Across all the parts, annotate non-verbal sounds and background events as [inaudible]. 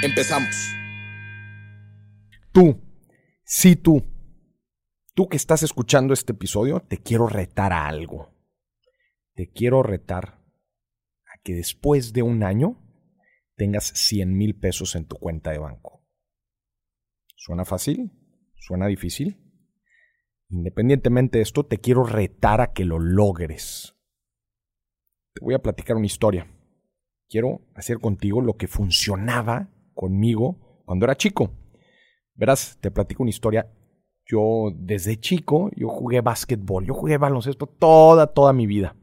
Empezamos. Tú, sí tú, tú que estás escuchando este episodio, te quiero retar a algo. Te quiero retar a que después de un año tengas 100 mil pesos en tu cuenta de banco. ¿Suena fácil? ¿Suena difícil? Independientemente de esto, te quiero retar a que lo logres. Te voy a platicar una historia. Quiero hacer contigo lo que funcionaba conmigo cuando era chico. Verás, te platico una historia. Yo desde chico, yo jugué básquetbol, yo jugué baloncesto toda, toda mi vida.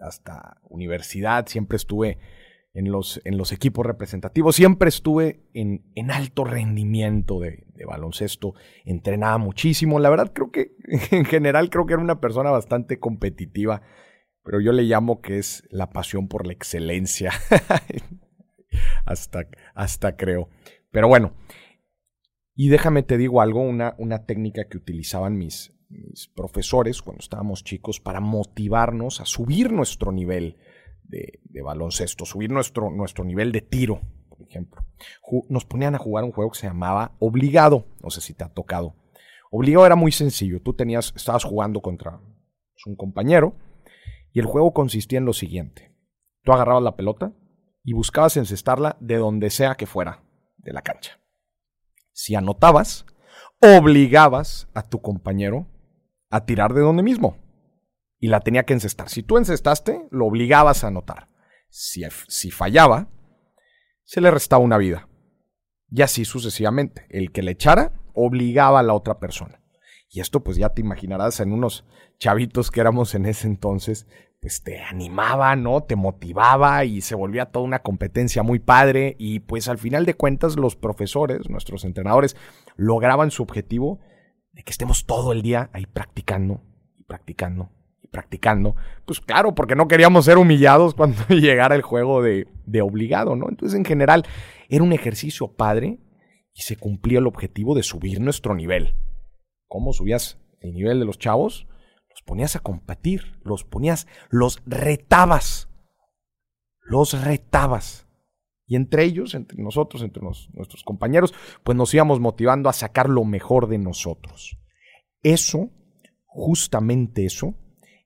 Hasta universidad siempre estuve en los, en los equipos representativos, siempre estuve en, en alto rendimiento de, de, baloncesto, entrenaba muchísimo. La verdad creo que [laughs] en general creo que era una persona bastante competitiva, pero yo le llamo que es la pasión por la excelencia. [laughs] hasta, hasta creo. Pero bueno, y déjame te digo algo, una, una técnica que utilizaban mis, mis, profesores cuando estábamos chicos para motivarnos a subir nuestro nivel de, baloncesto, subir nuestro, nuestro, nivel de tiro, por ejemplo. Nos ponían a jugar un juego que se llamaba Obligado, no sé si te ha tocado. Obligado era muy sencillo, tú tenías, estabas jugando contra un compañero y el juego consistía en lo siguiente. Tú agarrabas la pelota, y buscabas encestarla de donde sea que fuera de la cancha. Si anotabas, obligabas a tu compañero a tirar de donde mismo y la tenía que encestar. Si tú encestaste, lo obligabas a anotar. Si, si fallaba, se le restaba una vida. Y así sucesivamente. El que le echara obligaba a la otra persona. Y esto pues ya te imaginarás en unos chavitos que éramos en ese entonces, pues te animaba, ¿no? Te motivaba y se volvía toda una competencia muy padre y pues al final de cuentas los profesores, nuestros entrenadores, lograban su objetivo de que estemos todo el día ahí practicando y practicando y practicando. Pues claro, porque no queríamos ser humillados [laughs] cuando llegara el juego de, de obligado, ¿no? Entonces en general era un ejercicio padre y se cumplía el objetivo de subir nuestro nivel. ¿Cómo subías el nivel de los chavos? Los ponías a competir, los ponías, los retabas, los retabas. Y entre ellos, entre nosotros, entre nuestros compañeros, pues nos íbamos motivando a sacar lo mejor de nosotros. Eso, justamente eso,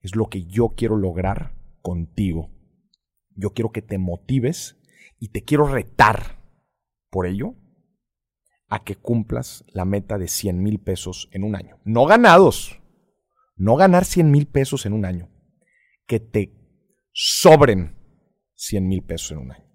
es lo que yo quiero lograr contigo. Yo quiero que te motives y te quiero retar por ello a que cumplas la meta de 100 mil pesos en un año. No ganados, no ganar 100 mil pesos en un año, que te sobren 100 mil pesos en un año.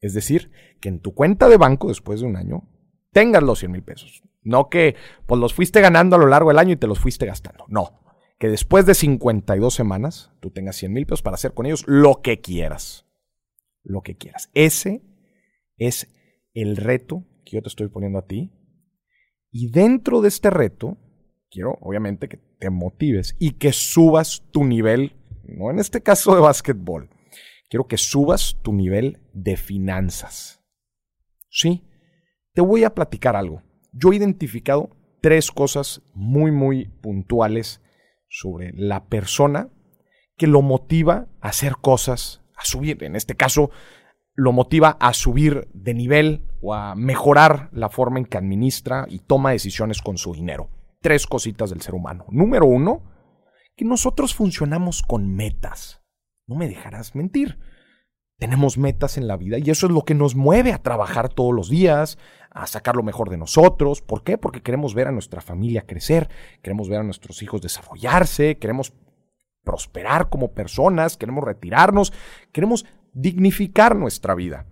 Es decir, que en tu cuenta de banco después de un año tengas los 100 mil pesos. No que pues los fuiste ganando a lo largo del año y te los fuiste gastando. No, que después de 52 semanas tú tengas 100 mil pesos para hacer con ellos lo que quieras. Lo que quieras. Ese es el reto que yo te estoy poniendo a ti. Y dentro de este reto, quiero obviamente que te motives y que subas tu nivel, no en este caso de básquetbol, quiero que subas tu nivel de finanzas. Sí, te voy a platicar algo. Yo he identificado tres cosas muy, muy puntuales sobre la persona que lo motiva a hacer cosas, a subir, en este caso, lo motiva a subir de nivel o a mejorar la forma en que administra y toma decisiones con su dinero tres cositas del ser humano. Número uno, que nosotros funcionamos con metas. No me dejarás mentir. Tenemos metas en la vida y eso es lo que nos mueve a trabajar todos los días, a sacar lo mejor de nosotros. ¿Por qué? Porque queremos ver a nuestra familia crecer, queremos ver a nuestros hijos desarrollarse, queremos prosperar como personas, queremos retirarnos, queremos dignificar nuestra vida.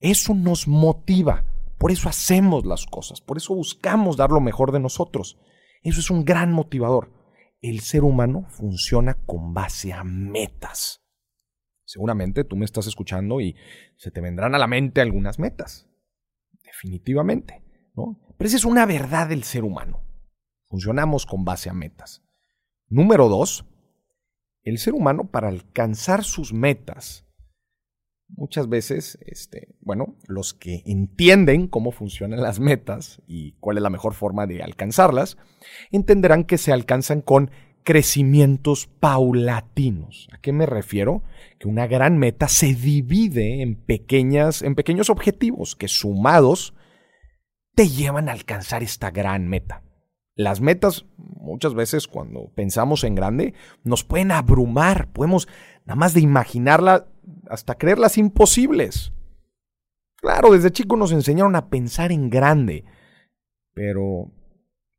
Eso nos motiva, por eso hacemos las cosas, por eso buscamos dar lo mejor de nosotros. Eso es un gran motivador. El ser humano funciona con base a metas. Seguramente tú me estás escuchando y se te vendrán a la mente algunas metas. Definitivamente. ¿no? Pero esa es una verdad del ser humano. Funcionamos con base a metas. Número dos, el ser humano para alcanzar sus metas, muchas veces, este, bueno, los que entienden cómo funcionan las metas y cuál es la mejor forma de alcanzarlas, entenderán que se alcanzan con crecimientos paulatinos. ¿A qué me refiero? Que una gran meta se divide en pequeñas, en pequeños objetivos que sumados te llevan a alcanzar esta gran meta. Las metas, muchas veces cuando pensamos en grande, nos pueden abrumar, podemos nada más de imaginarla hasta creerlas imposibles. Claro, desde chico nos enseñaron a pensar en grande, pero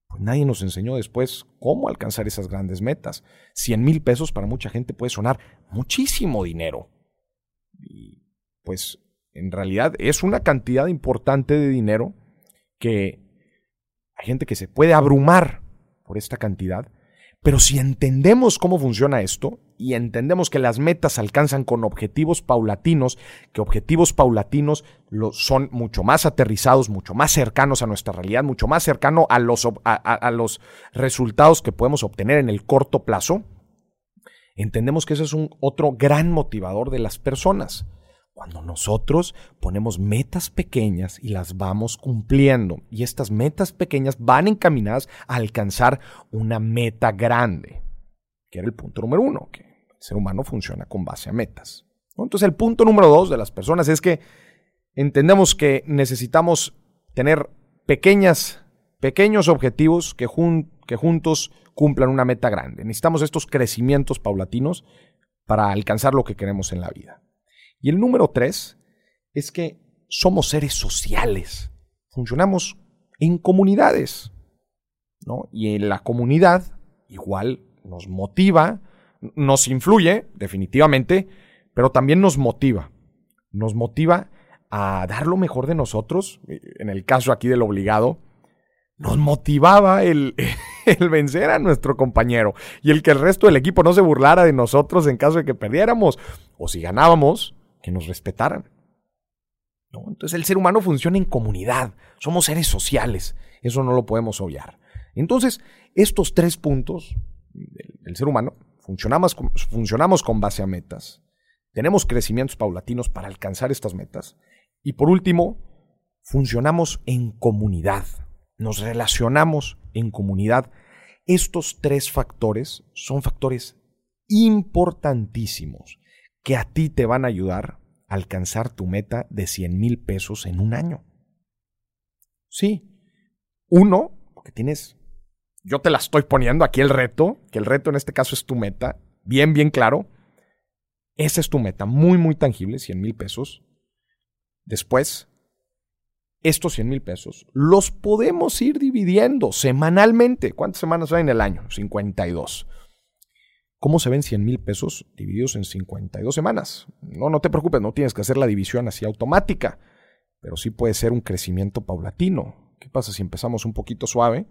pues nadie nos enseñó después cómo alcanzar esas grandes metas. 100 mil pesos para mucha gente puede sonar muchísimo dinero. Y pues en realidad es una cantidad importante de dinero que hay gente que se puede abrumar por esta cantidad, pero si entendemos cómo funciona esto y entendemos que las metas se alcanzan con objetivos paulatinos, que objetivos paulatinos son mucho más aterrizados, mucho más cercanos a nuestra realidad, mucho más cercano a los, a los resultados que podemos obtener en el corto plazo, entendemos que ese es un otro gran motivador de las personas. Cuando nosotros ponemos metas pequeñas y las vamos cumpliendo, y estas metas pequeñas van encaminadas a alcanzar una meta grande, que era el punto número uno, que el ser humano funciona con base a metas. Entonces el punto número dos de las personas es que entendemos que necesitamos tener pequeñas, pequeños objetivos que, que juntos cumplan una meta grande. Necesitamos estos crecimientos paulatinos para alcanzar lo que queremos en la vida. Y el número tres es que somos seres sociales. Funcionamos en comunidades. ¿no? Y en la comunidad igual nos motiva, nos influye, definitivamente, pero también nos motiva. Nos motiva a dar lo mejor de nosotros, en el caso aquí del obligado, nos motivaba el, [laughs] el, vencer a nuestro compañero y el que el resto del equipo no se burlara de nosotros en caso de que perdiéramos, o si ganábamos, que nos respetaran. Entonces el ser humano funciona en comunidad, somos seres sociales, eso no lo podemos obviar. Entonces, estos tres puntos del, ser humano, funcionamos, funcionamos con base a metas, tenemos crecimientos paulatinos para alcanzar estas metas y por último, funcionamos en comunidad, nos relacionamos en comunidad. Estos tres factores son factores importantísimos que a ti te van a ayudar a alcanzar tu meta de 100 mil pesos en un año. Sí. Uno, porque tienes, yo te la estoy poniendo aquí el reto, que el reto en este caso es tu meta, bien, bien claro. Esa es tu meta, muy, muy tangible, 100 mil pesos. Después, estos 100 mil pesos los podemos ir dividiendo semanalmente. ¿Cuántas semanas hay en el año? 52. ¿Cómo se ven 100 mil pesos divididos en 52 semanas? No, no te preocupes, no tienes que hacer la división así automática, pero sí puede ser un crecimiento paulatino. ¿Qué pasa si empezamos un poquito suave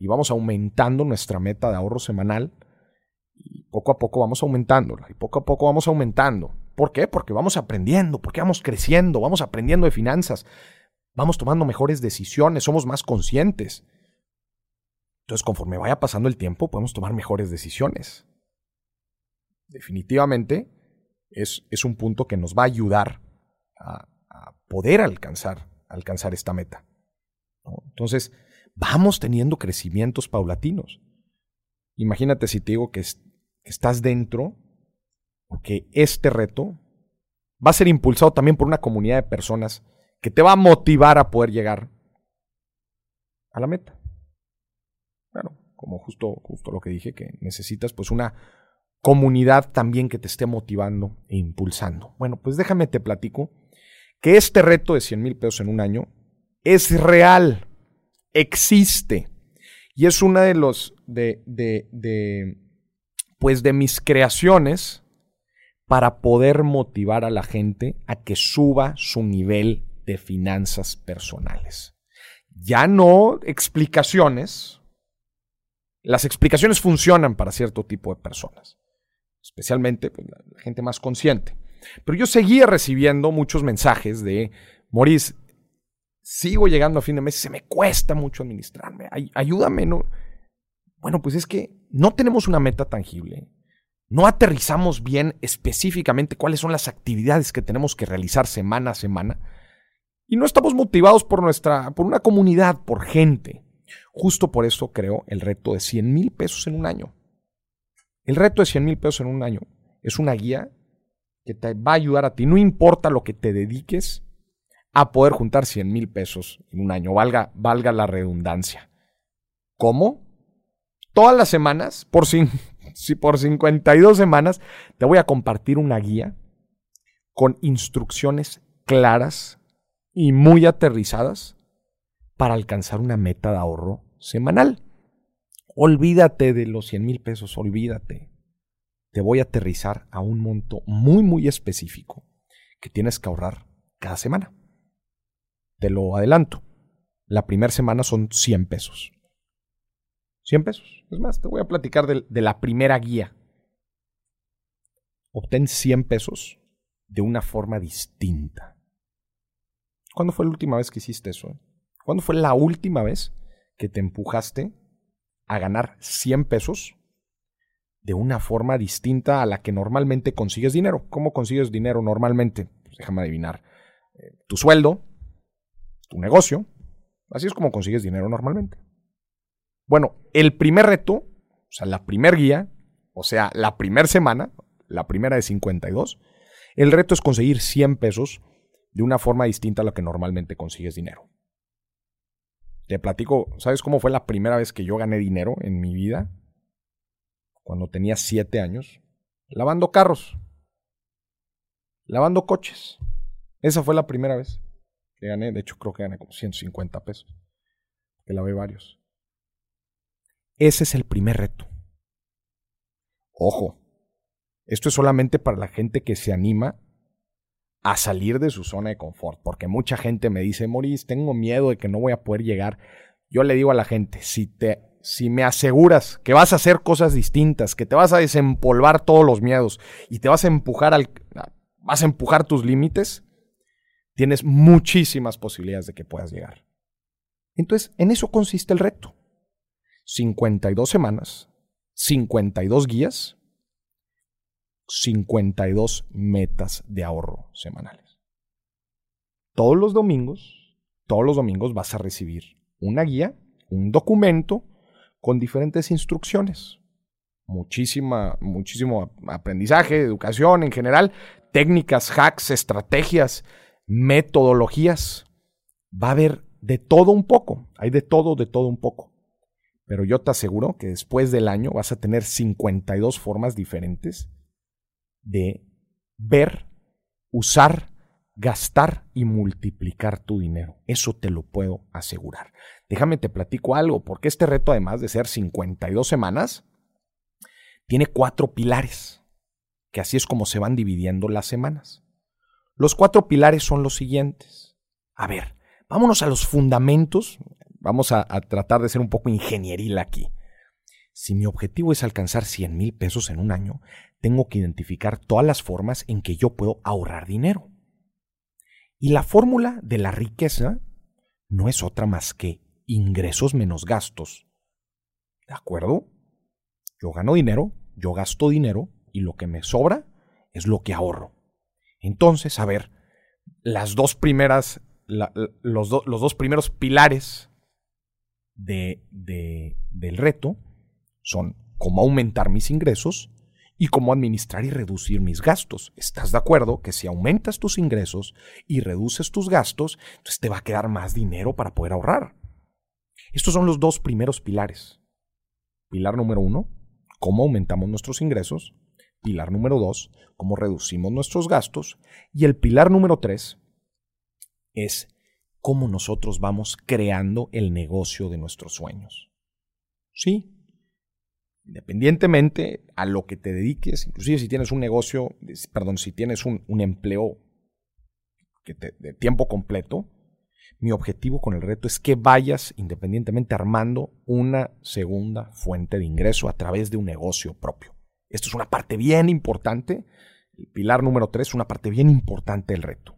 y vamos aumentando nuestra meta de ahorro semanal? Y poco a poco vamos aumentándola, y poco a poco vamos aumentando. ¿Por qué? Porque vamos aprendiendo, porque vamos creciendo, vamos aprendiendo de finanzas, vamos tomando mejores decisiones, somos más conscientes. Entonces, conforme vaya pasando el tiempo, podemos tomar mejores decisiones definitivamente es, es, un punto que nos va a ayudar a, poder alcanzar, alcanzar esta meta. Entonces, vamos teniendo crecimientos paulatinos. Imagínate si te digo que, estás dentro, porque este reto va a ser impulsado también por una comunidad de personas que te va a motivar a poder llegar a la meta. Bueno, como justo, justo lo que dije, que necesitas pues una, comunidad también que te esté motivando e impulsando. Bueno, pues déjame te platico que este reto de 100 mil pesos en un año es real, existe y es una de los de, de, pues de mis creaciones para poder motivar a la gente a que suba su nivel de finanzas personales. Ya no explicaciones. Las explicaciones funcionan para cierto tipo de personas especialmente pues, la gente más consciente. Pero yo seguía recibiendo muchos mensajes de, Maurice, sigo llegando a fin de mes, se me cuesta mucho administrarme, ayúdame, ¿no? Bueno, pues es que no tenemos una meta tangible. No aterrizamos bien específicamente cuáles son las actividades que tenemos que realizar semana a semana. Y no estamos motivados por nuestra, por una comunidad, por gente. Justo por eso creo el reto de 100 mil pesos en un año. El reto de 100 mil pesos en un año es una guía que te va a ayudar a ti, no importa lo que te dediques, a poder juntar 100 mil pesos en un año, valga, valga la redundancia. ¿Cómo? Todas las semanas, por, [laughs] por 52 semanas, te voy a compartir una guía con instrucciones claras y muy aterrizadas para alcanzar una meta de ahorro semanal. Olvídate de los 100 mil pesos, olvídate. Te voy a aterrizar a un monto muy, muy específico que tienes que ahorrar cada semana. Te lo adelanto. La primera semana son 100 pesos. 100 pesos. Es más, te voy a platicar de, la primera guía. Obtén 100 pesos de una forma distinta. ¿Cuándo fue la última vez que hiciste eso? ¿Cuándo fue la última vez que te empujaste a ganar 100 pesos de una forma distinta a la que normalmente consigues dinero? ¿Cómo consigues dinero normalmente? Pues déjame adivinar. Eh, tu sueldo, tu negocio. Así es como consigues dinero normalmente. Bueno, el primer reto, o sea, la primer guía, o sea, la primera semana, la primera de 52, el reto es conseguir 100 pesos de una forma distinta a la que normalmente consigues dinero. Te platico, ¿sabes cómo fue la primera vez que yo gané dinero en mi vida? Cuando tenía 7 años, lavando carros, lavando coches. Esa fue la primera vez que gané, de hecho creo que gané como 150 pesos, que lavé varios. Ese es el primer reto. Ojo, esto es solamente para la gente que se anima a salir de su zona de confort, porque mucha gente me dice, Moris, tengo miedo de que no voy a poder llegar. Yo le digo a la gente, si te si me aseguras que vas a hacer cosas distintas, que te vas a desempolvar todos los miedos y te vas a empujar al vas a empujar tus límites, tienes muchísimas posibilidades de que puedas llegar. Entonces, en eso consiste el reto. 52 semanas, 52 guías, 52 metas de ahorro semanales. Todos los domingos, todos los domingos vas a recibir una guía, un documento con diferentes instrucciones. Muchísima, muchísimo aprendizaje, educación en general, técnicas, hacks, estrategias, metodologías. Va a haber de todo un poco. Hay de todo, de todo un poco. Pero yo te aseguro que después del año vas a tener 52 formas diferentes de ver, usar, gastar y multiplicar tu dinero. Eso te lo puedo asegurar. Déjame te platico algo, porque este reto, además de ser 52 semanas, tiene cuatro pilares, que así es como se van dividiendo las semanas. Los cuatro pilares son los siguientes. A ver, vámonos a los fundamentos Vamos a, tratar de ser un poco ingenieril aquí. Si mi objetivo es alcanzar 100 mil pesos en un año, tengo que identificar todas las formas en que yo puedo ahorrar dinero. Y la fórmula de la riqueza no es otra más que ingresos menos gastos. ¿De acuerdo? Yo gano dinero, yo gasto dinero y lo que me sobra es lo que ahorro. Entonces, a ver, las dos primeras, los, los dos primeros pilares de, del reto son cómo aumentar mis ingresos y cómo administrar y reducir mis gastos. ¿Estás de acuerdo que si aumentas tus ingresos y reduces tus gastos, entonces te va a quedar más dinero para poder ahorrar? Estos son los dos primeros pilares. Pilar número uno, cómo aumentamos nuestros ingresos. Pilar número dos, cómo reducimos nuestros gastos. Y el pilar número tres es cómo nosotros vamos creando el negocio de nuestros sueños. Sí, independientemente a lo que te dediques, inclusive si tienes un negocio, perdón, si tienes un, empleo de tiempo completo, mi objetivo con el reto es que vayas independientemente armando una segunda fuente de ingreso a través de un negocio propio. Esto es una parte bien importante El pilar número 3 es una parte bien importante del reto.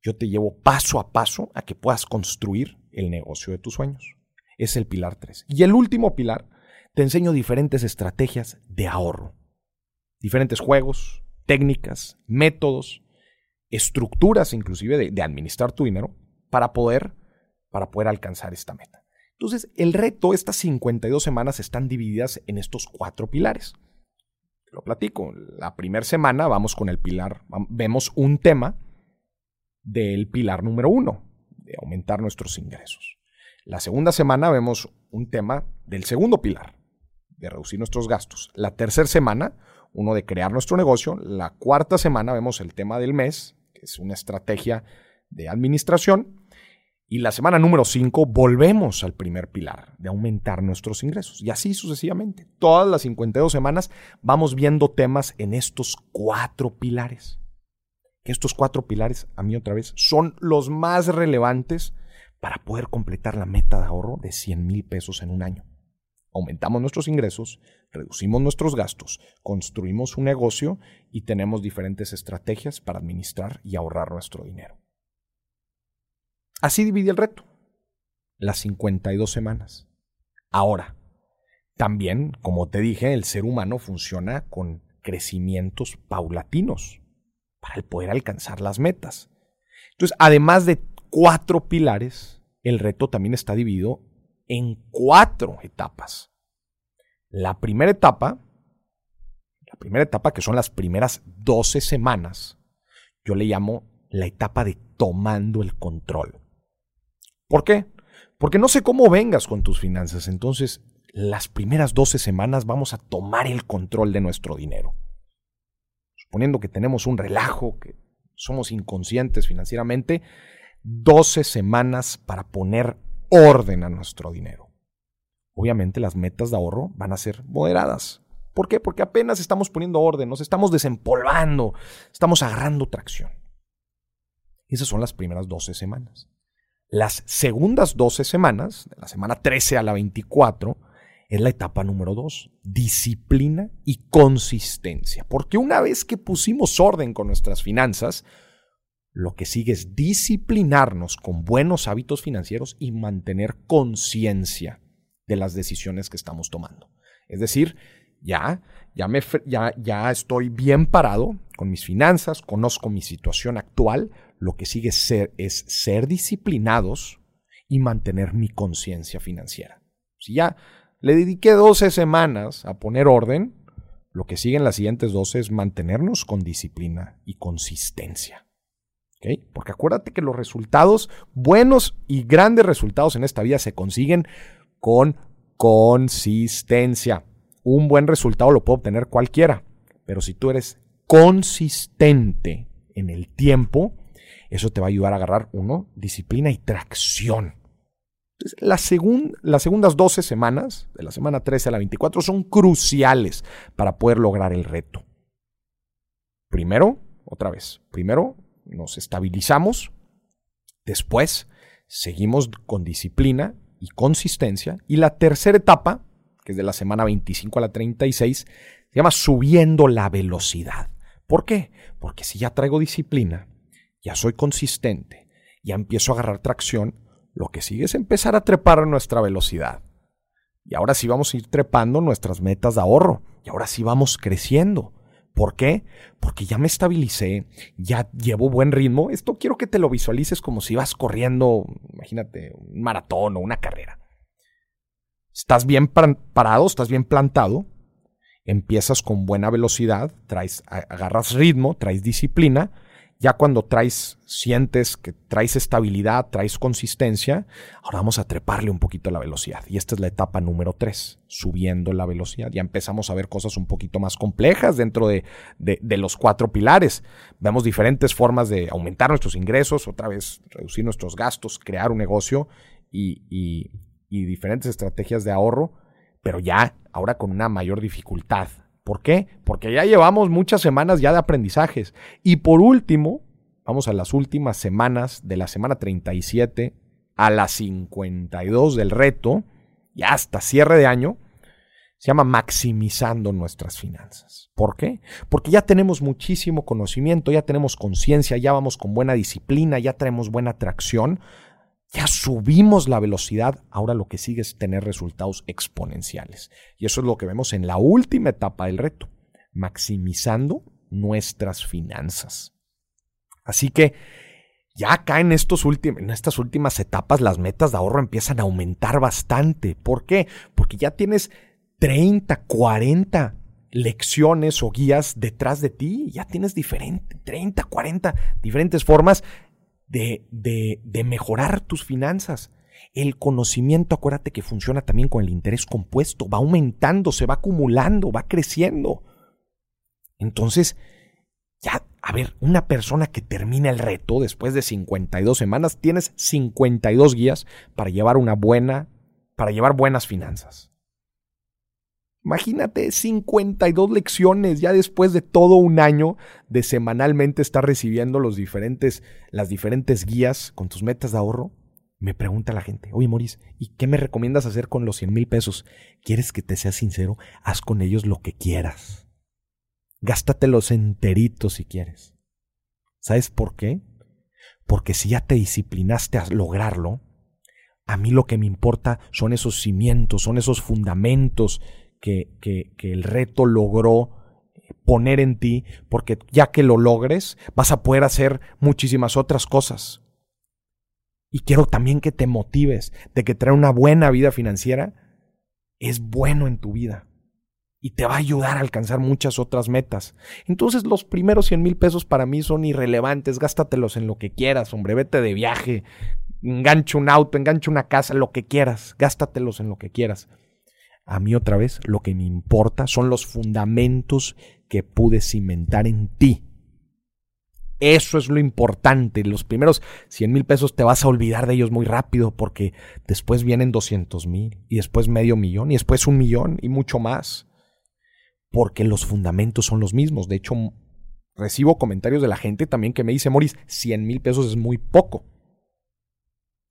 Yo te llevo paso a paso a que puedas construir el negocio de tus sueños. Es el pilar 3. Y el último pilar, te enseño diferentes estrategias de ahorro. Diferentes juegos, técnicas, métodos, estructuras inclusive de, administrar tu dinero para poder, para poder alcanzar esta meta. Entonces, el reto, estas 52 semanas están divididas en estos cuatro pilares. Lo platico. La primera semana vamos con el pilar, vemos un tema del pilar número uno, de aumentar nuestros ingresos. La segunda semana vemos un tema del segundo pilar, de reducir nuestros gastos. La tercera semana, uno de crear nuestro negocio. La cuarta semana vemos el tema del mes, que es una estrategia de administración. Y la semana número 5 volvemos al primer pilar de aumentar nuestros ingresos. Y así sucesivamente. Todas las 52 semanas vamos viendo temas en estos cuatro pilares. Estos cuatro pilares, a mí otra vez, son los más relevantes para poder completar la meta de ahorro de 100 mil pesos en un año. Aumentamos nuestros ingresos, reducimos nuestros gastos, construimos un negocio y tenemos diferentes estrategias para administrar y ahorrar nuestro dinero. Así divide el reto. Las 52 semanas. Ahora, también, como te dije, el ser humano funciona con crecimientos paulatinos para poder alcanzar las metas. Entonces, además de cuatro pilares, el reto también está dividido en cuatro etapas. La primera etapa, la primera etapa que son las primeras 12 semanas, yo le llamo la etapa de tomando el control. ¿Por qué? Porque no sé cómo vengas con tus finanzas, entonces las primeras 12 semanas vamos a tomar el control de nuestro dinero. Suponiendo que tenemos un relajo, que somos inconscientes financieramente, 12 semanas para poner orden a nuestro dinero. Obviamente las metas de ahorro van a ser moderadas. ¿Por qué? Porque apenas estamos poniendo orden, nos estamos desempolvando, estamos agarrando tracción. Esas son las primeras 12 semanas. Las segundas 12 semanas, de la semana 13 a la 24, es la etapa número 2, disciplina y consistencia. Porque una vez que pusimos orden con nuestras finanzas, lo que sigue es disciplinarnos con buenos hábitos financieros y mantener conciencia de las decisiones que estamos tomando. Es decir, ya, ya, me, ya, ya estoy bien parado con mis finanzas, conozco mi situación actual, lo que sigue ser, es ser disciplinados y mantener mi conciencia financiera. Si ya le dediqué 12 semanas a poner orden, lo que sigue en las siguientes 12 es mantenernos con disciplina y consistencia. Porque acuérdate que los resultados, buenos y grandes resultados en esta vida se consiguen con consistencia. Un buen resultado lo puede obtener cualquiera, pero si tú eres consistente en el tiempo, eso te va a ayudar a agarrar, uno, disciplina y tracción. Entonces, las segundas 12 semanas, de la semana 13 a la 24, son cruciales para poder lograr el reto. Primero, otra vez, primero nos estabilizamos, después seguimos con disciplina y consistencia, y la tercera etapa, que es de la semana 25 a la 36, se llama subiendo la velocidad. ¿Por qué? Porque si ya traigo disciplina, ya soy consistente, ya empiezo a agarrar tracción, lo que sigue es empezar a trepar nuestra velocidad. Y ahora sí vamos a ir trepando nuestras metas de ahorro. Y ahora sí vamos creciendo. ¿Por qué? Porque ya me estabilicé, ya llevo buen ritmo. Esto quiero que te lo visualices como si vas corriendo, imagínate, un maratón o una carrera. Estás bien parado, estás bien plantado, empiezas con buena velocidad, traes, agarras ritmo, traes disciplina ya cuando traes, sientes que traes estabilidad, traes consistencia, ahora vamos a treparle un poquito la velocidad. Y esta es la etapa número 3, subiendo la velocidad. Ya empezamos a ver cosas un poquito más complejas dentro de, los cuatro pilares. Vemos diferentes formas de aumentar nuestros ingresos, otra vez reducir nuestros gastos, crear un negocio y, y diferentes estrategias de ahorro, pero ya ahora con una mayor dificultad ¿Por qué? Porque ya llevamos muchas semanas ya de aprendizajes. Y por último, vamos a las últimas semanas de la semana 37 a la 52 del reto, y hasta cierre de año, Se llama maximizando nuestras finanzas. ¿Por qué? Porque ya tenemos muchísimo conocimiento, ya tenemos conciencia, ya vamos con buena disciplina, ya tenemos buena atracción, ya subimos la velocidad, ahora lo que sigue es tener resultados exponenciales. Y eso es lo que vemos en la última etapa del reto, maximizando nuestras finanzas. Así que ya acá en, estos en estas últimas etapas las metas de ahorro empiezan a aumentar bastante. ¿Por qué? Porque ya tienes 30, 40 lecciones o guías detrás de ti, ya tienes diferente, 30, 40 diferentes formas de, de, de mejorar tus finanzas. El conocimiento, acuérdate que funciona también con el interés compuesto, va aumentando, se va acumulando, va creciendo. Entonces, ya, a ver, una persona que termina el reto después de 52 semanas, tienes 52 guías para llevar una buena, para llevar buenas finanzas. Imagínate 52 lecciones ya después de todo un año de semanalmente estar recibiendo los diferentes, las diferentes guías con tus metas de ahorro. Me pregunta la gente, oye Moris, ¿y qué me recomiendas hacer con los 100 mil pesos? ¿Quieres que te sea sincero? Haz con ellos lo que quieras. Gástatelos enteritos si quieres. ¿Sabes por qué? Porque si ya te disciplinaste a lograrlo, a mí lo que me importa son esos cimientos, son esos fundamentos que, el reto logró poner en ti, porque ya que lo logres, vas a poder hacer muchísimas otras cosas. Y quiero también que te motives de que traer una buena vida financiera es bueno en tu vida y te va a ayudar a alcanzar muchas otras metas. Entonces los primeros 100 mil pesos para mí son irrelevantes, gástatelos en lo que quieras, hombre, vete de viaje, engancha un auto, engancha una casa, lo que quieras, gástatelos en lo que quieras. A mí otra vez lo que me importa son los fundamentos que pude cimentar en ti. Eso es lo importante. Los primeros 100 mil pesos te vas a olvidar de ellos muy rápido porque después vienen 200 mil y después medio millón y después un millón y mucho más. Porque los fundamentos son los mismos. De hecho, recibo comentarios de la gente también que me dice, Moris, 100 mil pesos es muy poco.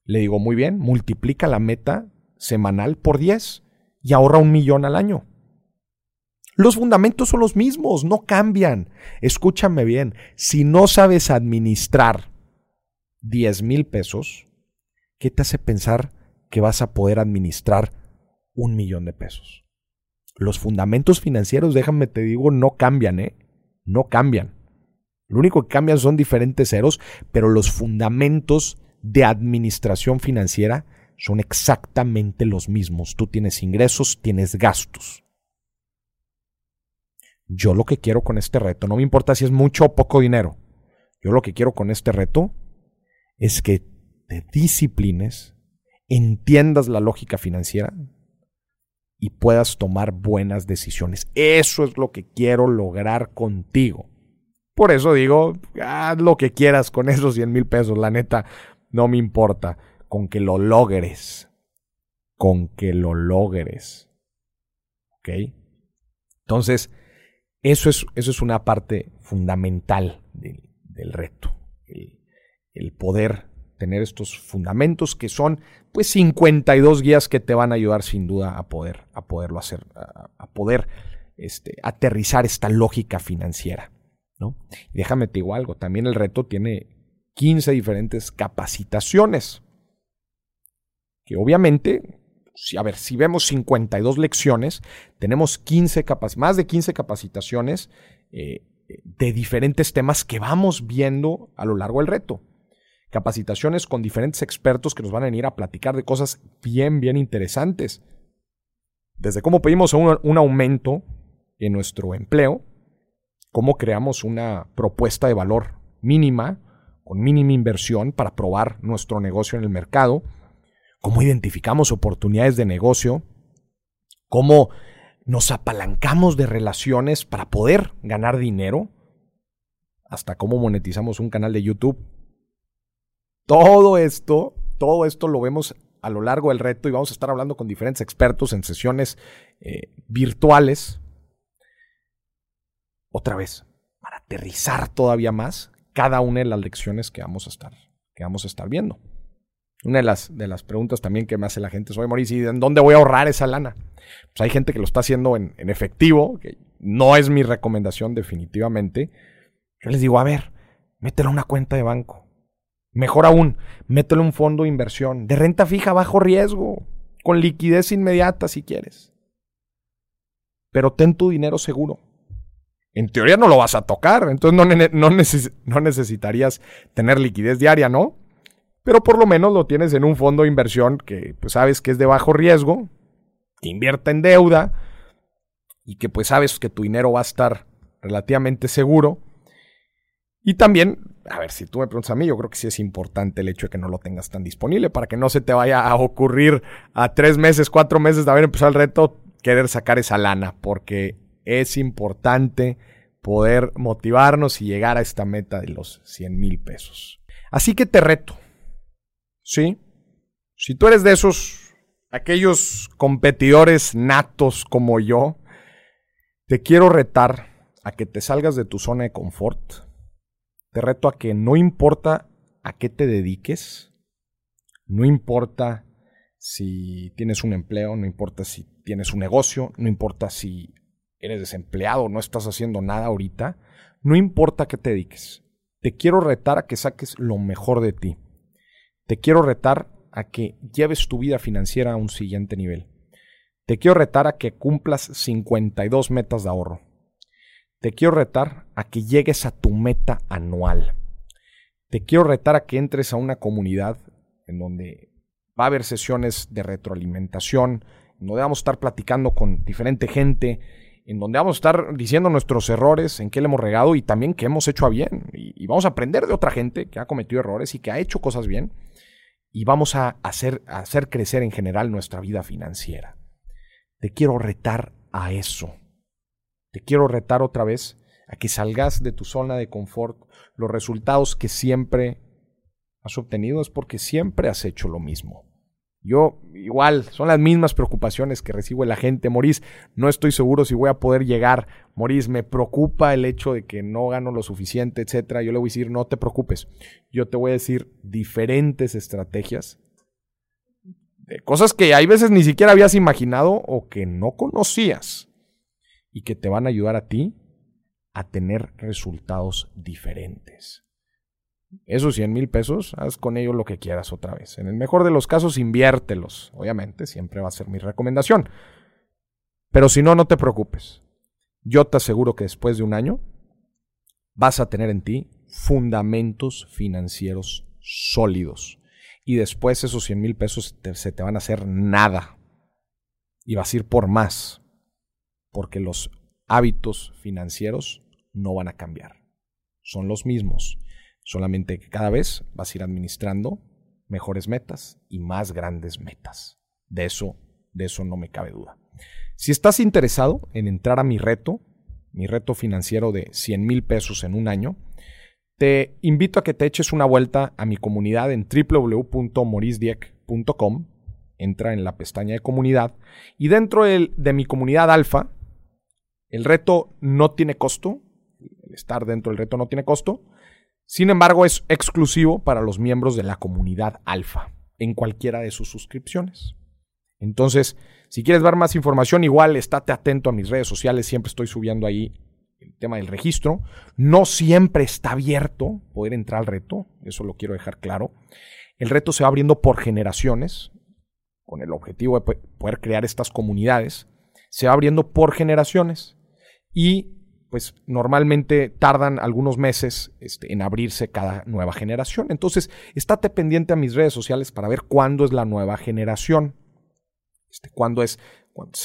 Le digo, muy bien, multiplica la meta semanal por 10 y ahorra un millón al año. Los fundamentos son los mismos, no cambian. Escúchame bien, si no sabes administrar 10 mil pesos, ¿qué te hace pensar que vas a poder administrar un millón de pesos? Los fundamentos financieros, déjame te digo, no cambian, ¿eh? No cambian. Lo único que cambian son diferentes ceros, pero los fundamentos de administración financiera son exactamente los mismos. Tú tienes ingresos, tienes gastos. Yo lo que quiero con este reto, no me importa si es mucho o poco dinero, yo lo que quiero con este reto es que te disciplines, entiendas la lógica financiera y puedas tomar buenas decisiones. Eso es lo que quiero lograr contigo. Por eso digo, haz lo que quieras con esos 100 mil pesos, la neta, no me importa con que lo logres. Con que lo logres. ¿Ok? Entonces, eso es, eso es una parte fundamental del, reto. El, poder tener estos fundamentos que son pues 52 guías que te van a ayudar sin duda a poder a poderlo hacer a, poder este, aterrizar esta lógica financiera ¿no? déjame te digo algo también el reto tiene 15 diferentes capacitaciones que obviamente, si, a ver, si vemos 52 lecciones, tenemos 15 más de 15 capacitaciones eh, de diferentes temas que vamos viendo a lo largo del reto. Capacitaciones con diferentes expertos que nos van a venir a platicar de cosas bien, bien interesantes. Desde cómo pedimos un, un aumento en nuestro empleo, cómo creamos una propuesta de valor mínima, con mínima inversión para probar nuestro negocio en el mercado, cómo identificamos oportunidades de negocio, cómo nos apalancamos de relaciones para poder ganar dinero, hasta cómo monetizamos un canal de YouTube. Todo esto, todo esto lo vemos a lo largo del reto y vamos a estar hablando con diferentes expertos en sesiones eh, virtuales. Otra vez, para aterrizar todavía más cada una de las lecciones que vamos a estar, que vamos a estar viendo. Una de las, de las preguntas también que me hace la gente es, oye, Mauricio, ¿y en dónde voy a ahorrar esa lana? Pues hay gente que lo está haciendo en, en efectivo, que no es mi recomendación definitivamente. Yo les digo, a ver, mételo a una cuenta de banco. Mejor aún, mételo en un fondo de inversión, de renta fija bajo riesgo, con liquidez inmediata si quieres. Pero ten tu dinero seguro. En teoría no lo vas a tocar, entonces no, no, no necesitarías tener liquidez diaria, ¿no? Pero por lo menos lo tienes en un fondo de inversión que pues sabes que es de bajo riesgo, que invierta en deuda y que pues sabes que tu dinero va a estar relativamente seguro. Y también, a ver, si tú me preguntas a mí, yo creo que sí es importante el hecho de que no lo tengas tan disponible para que no se te vaya a ocurrir a tres meses, cuatro meses de haber empezado el reto, querer sacar esa lana, porque es importante poder motivarnos y llegar a esta meta de los 100 mil pesos. Así que te reto, ¿sí? Si tú eres de esos, aquellos competidores natos como yo, te quiero retar a que te salgas de tu zona de confort. Te reto a que no importa a qué te dediques, no importa si tienes un empleo, no importa si tienes un negocio, no importa si eres desempleado, no estás haciendo nada ahorita, no importa a qué te dediques. Te quiero retar a que saques lo mejor de ti. Te quiero retar a que lleves tu vida financiera a un siguiente nivel. Te quiero retar a que cumplas 52 metas de ahorro. Te quiero retar a que llegues a tu meta anual. Te quiero retar a que entres a una comunidad en donde va a haber sesiones de retroalimentación, en donde vamos a estar platicando con diferente gente, en donde vamos a estar diciendo nuestros errores, en qué le hemos regado y también qué hemos hecho a bien. Y, vamos a aprender de otra gente que ha cometido errores y que ha hecho cosas bien. Y vamos a hacer, hacer crecer en general nuestra vida financiera. Te quiero retar a eso. Te quiero retar otra vez a que salgas de tu zona de confort. Los resultados que siempre has obtenido es porque siempre has hecho lo mismo. Yo igual, son las mismas preocupaciones que recibo la gente. Morís, no estoy seguro si voy a poder llegar. Morís, me preocupa el hecho de que no gano lo suficiente, etcétera. Yo le voy a decir, no te preocupes. Yo te voy a decir diferentes estrategias de cosas que hay veces ni siquiera habías imaginado o que no conocías y que te van a ayudar a ti a tener resultados diferentes. Esos 100 mil pesos, haz con ellos lo que quieras otra vez. En el mejor de los casos, inviértelos. Obviamente, siempre va a ser mi recomendación. Pero si no, no te preocupes. Yo te aseguro que después de un año vas a tener en ti fundamentos financieros sólidos. Y después esos 100 mil pesos se te van a hacer nada. Y vas a ir por más. Porque los hábitos financieros no van a cambiar. Son los mismos. Solamente que cada vez vas a ir administrando mejores metas y más grandes metas. De eso, de eso no me cabe duda. Si estás interesado en entrar a mi reto, mi reto financiero de 100 mil pesos en un año, te invito a que te eches una vuelta a mi comunidad en www.morisdieck.com. Entra en la pestaña de comunidad y dentro de, de mi comunidad alfa, el reto no tiene costo. El estar dentro del reto no tiene costo. Sin embargo, es exclusivo para los miembros de la comunidad alfa en cualquiera de sus suscripciones. Entonces, si quieres ver más información, igual estate atento a mis redes sociales, siempre estoy subiendo ahí el tema del registro. No siempre está abierto poder entrar al reto, eso lo quiero dejar claro. El reto se va abriendo por generaciones, con el objetivo de poder crear estas comunidades. Se va abriendo por generaciones y pues normalmente tardan algunos meses este, en abrirse cada nueva generación. Entonces, estate pendiente a mis redes sociales para ver cuándo es la nueva generación. Este, cuándo es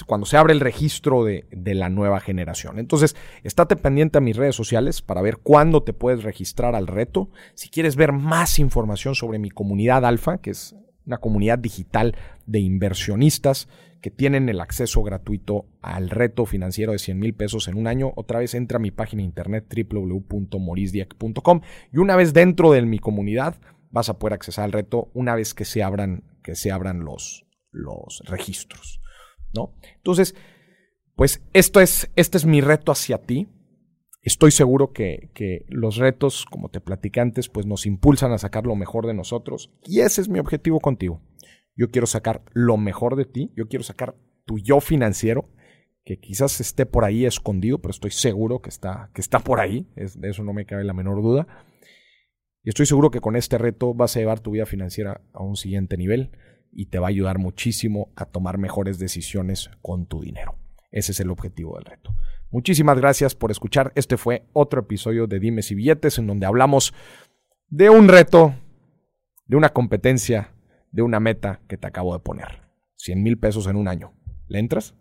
cuando se abre el registro de, de, la nueva generación. Entonces, estate pendiente a mis redes sociales para ver cuándo te puedes registrar al reto. Si quieres ver más información sobre mi comunidad alfa, que es una comunidad digital de inversionistas que tienen el acceso gratuito al reto financiero de 100 mil pesos en un año. Otra vez entra a mi página internet www.morisdiac.com y una vez dentro de mi comunidad vas a poder accesar al reto una vez que se abran, que se abran los, los registros. ¿no? Entonces, pues esto es, este es mi reto hacia ti. estoy seguro que, que, los retos, como te platicé antes, pues nos impulsan a sacar lo mejor de nosotros. Y ese es mi objetivo contigo. Yo quiero sacar lo mejor de ti. Yo quiero sacar tu yo financiero, que quizás esté por ahí escondido, pero estoy seguro que está, que está por ahí. De eso no me cabe la menor duda. Y estoy seguro que con este reto vas a llevar tu vida financiera a un siguiente nivel y te va a ayudar muchísimo a tomar mejores decisiones con tu dinero. Ese es el objetivo del reto. Muchísimas gracias por escuchar. Este fue otro episodio de Dimes y Billetes en donde hablamos de un reto, de una competencia, de una meta que te acabo de poner. 100 mil pesos en un año. ¿Le entras?